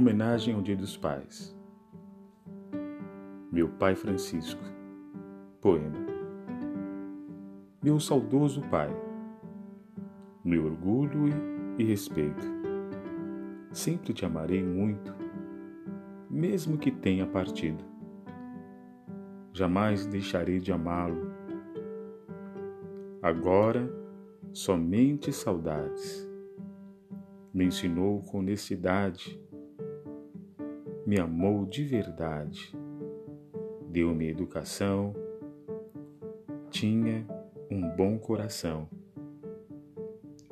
Homenagem ao Dia dos Pais. Meu pai Francisco. Poema. Meu saudoso pai. Meu orgulho e respeito. Sempre te amarei muito, mesmo que tenha partido. Jamais deixarei de amá-lo. Agora, somente saudades. Me ensinou com honestidade me amou de verdade, deu-me educação, tinha um bom coração.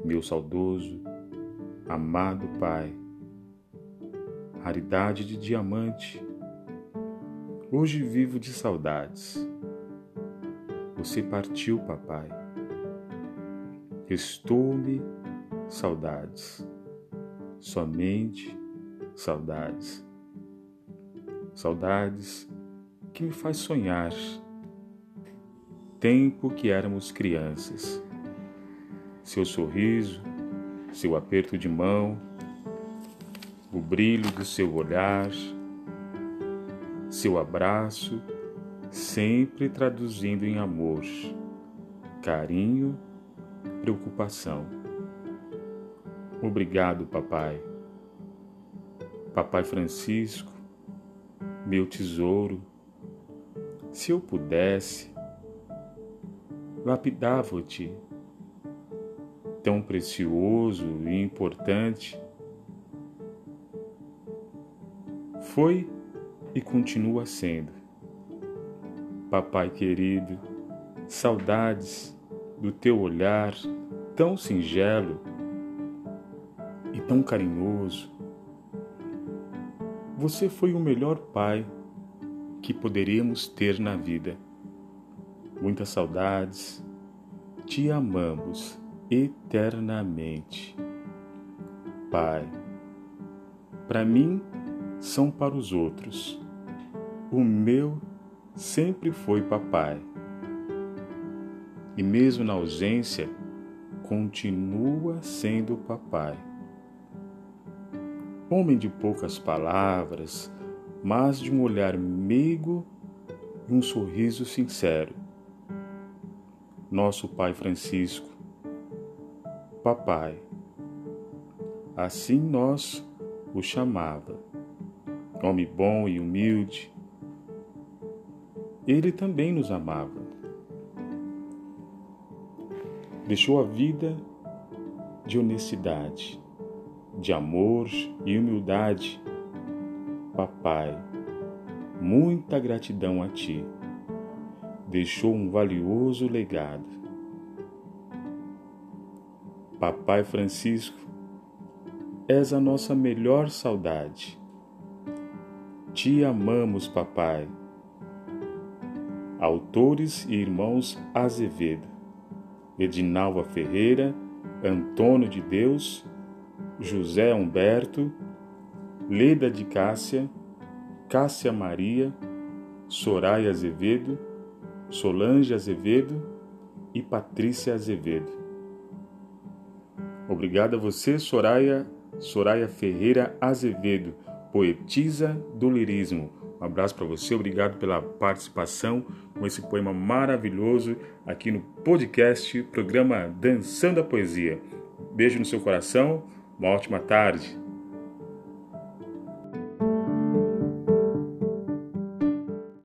Meu saudoso, amado Pai, raridade de diamante, hoje vivo de saudades. Você partiu, papai. Restou-me saudades, somente saudades saudades que me faz sonhar. Tempo que éramos crianças. Seu sorriso, seu aperto de mão, o brilho do seu olhar, seu abraço, sempre traduzindo em amor, carinho, preocupação. Obrigado, papai. Papai Francisco, meu tesouro, se eu pudesse, lapidava-te, tão precioso e importante. Foi e continua sendo. Papai querido, saudades do teu olhar tão singelo e tão carinhoso você foi o melhor pai que poderíamos ter na vida. Muitas saudades. Te amamos eternamente. Pai, para mim são para os outros. O meu sempre foi papai. E mesmo na ausência, continua sendo papai homem de poucas palavras, mas de um olhar meigo e um sorriso sincero. Nosso Pai Francisco, Papai, assim nós o chamava. Homem bom e humilde, ele também nos amava. Deixou a vida de honestidade de amor e humildade. Papai, muita gratidão a ti. Deixou um valioso legado. Papai Francisco, és a nossa melhor saudade. Te amamos, papai. Autores e irmãos Azevedo, Edinalva Ferreira, Antônio de Deus José Humberto, Leda de Cássia, Cássia Maria, Soraya Azevedo, Solange Azevedo e Patrícia Azevedo. Obrigado a você, Soraya, Soraya Ferreira Azevedo, poetisa do lirismo. Um abraço para você, obrigado pela participação com esse poema maravilhoso aqui no podcast, programa Dançando a Poesia. Beijo no seu coração uma ótima tarde.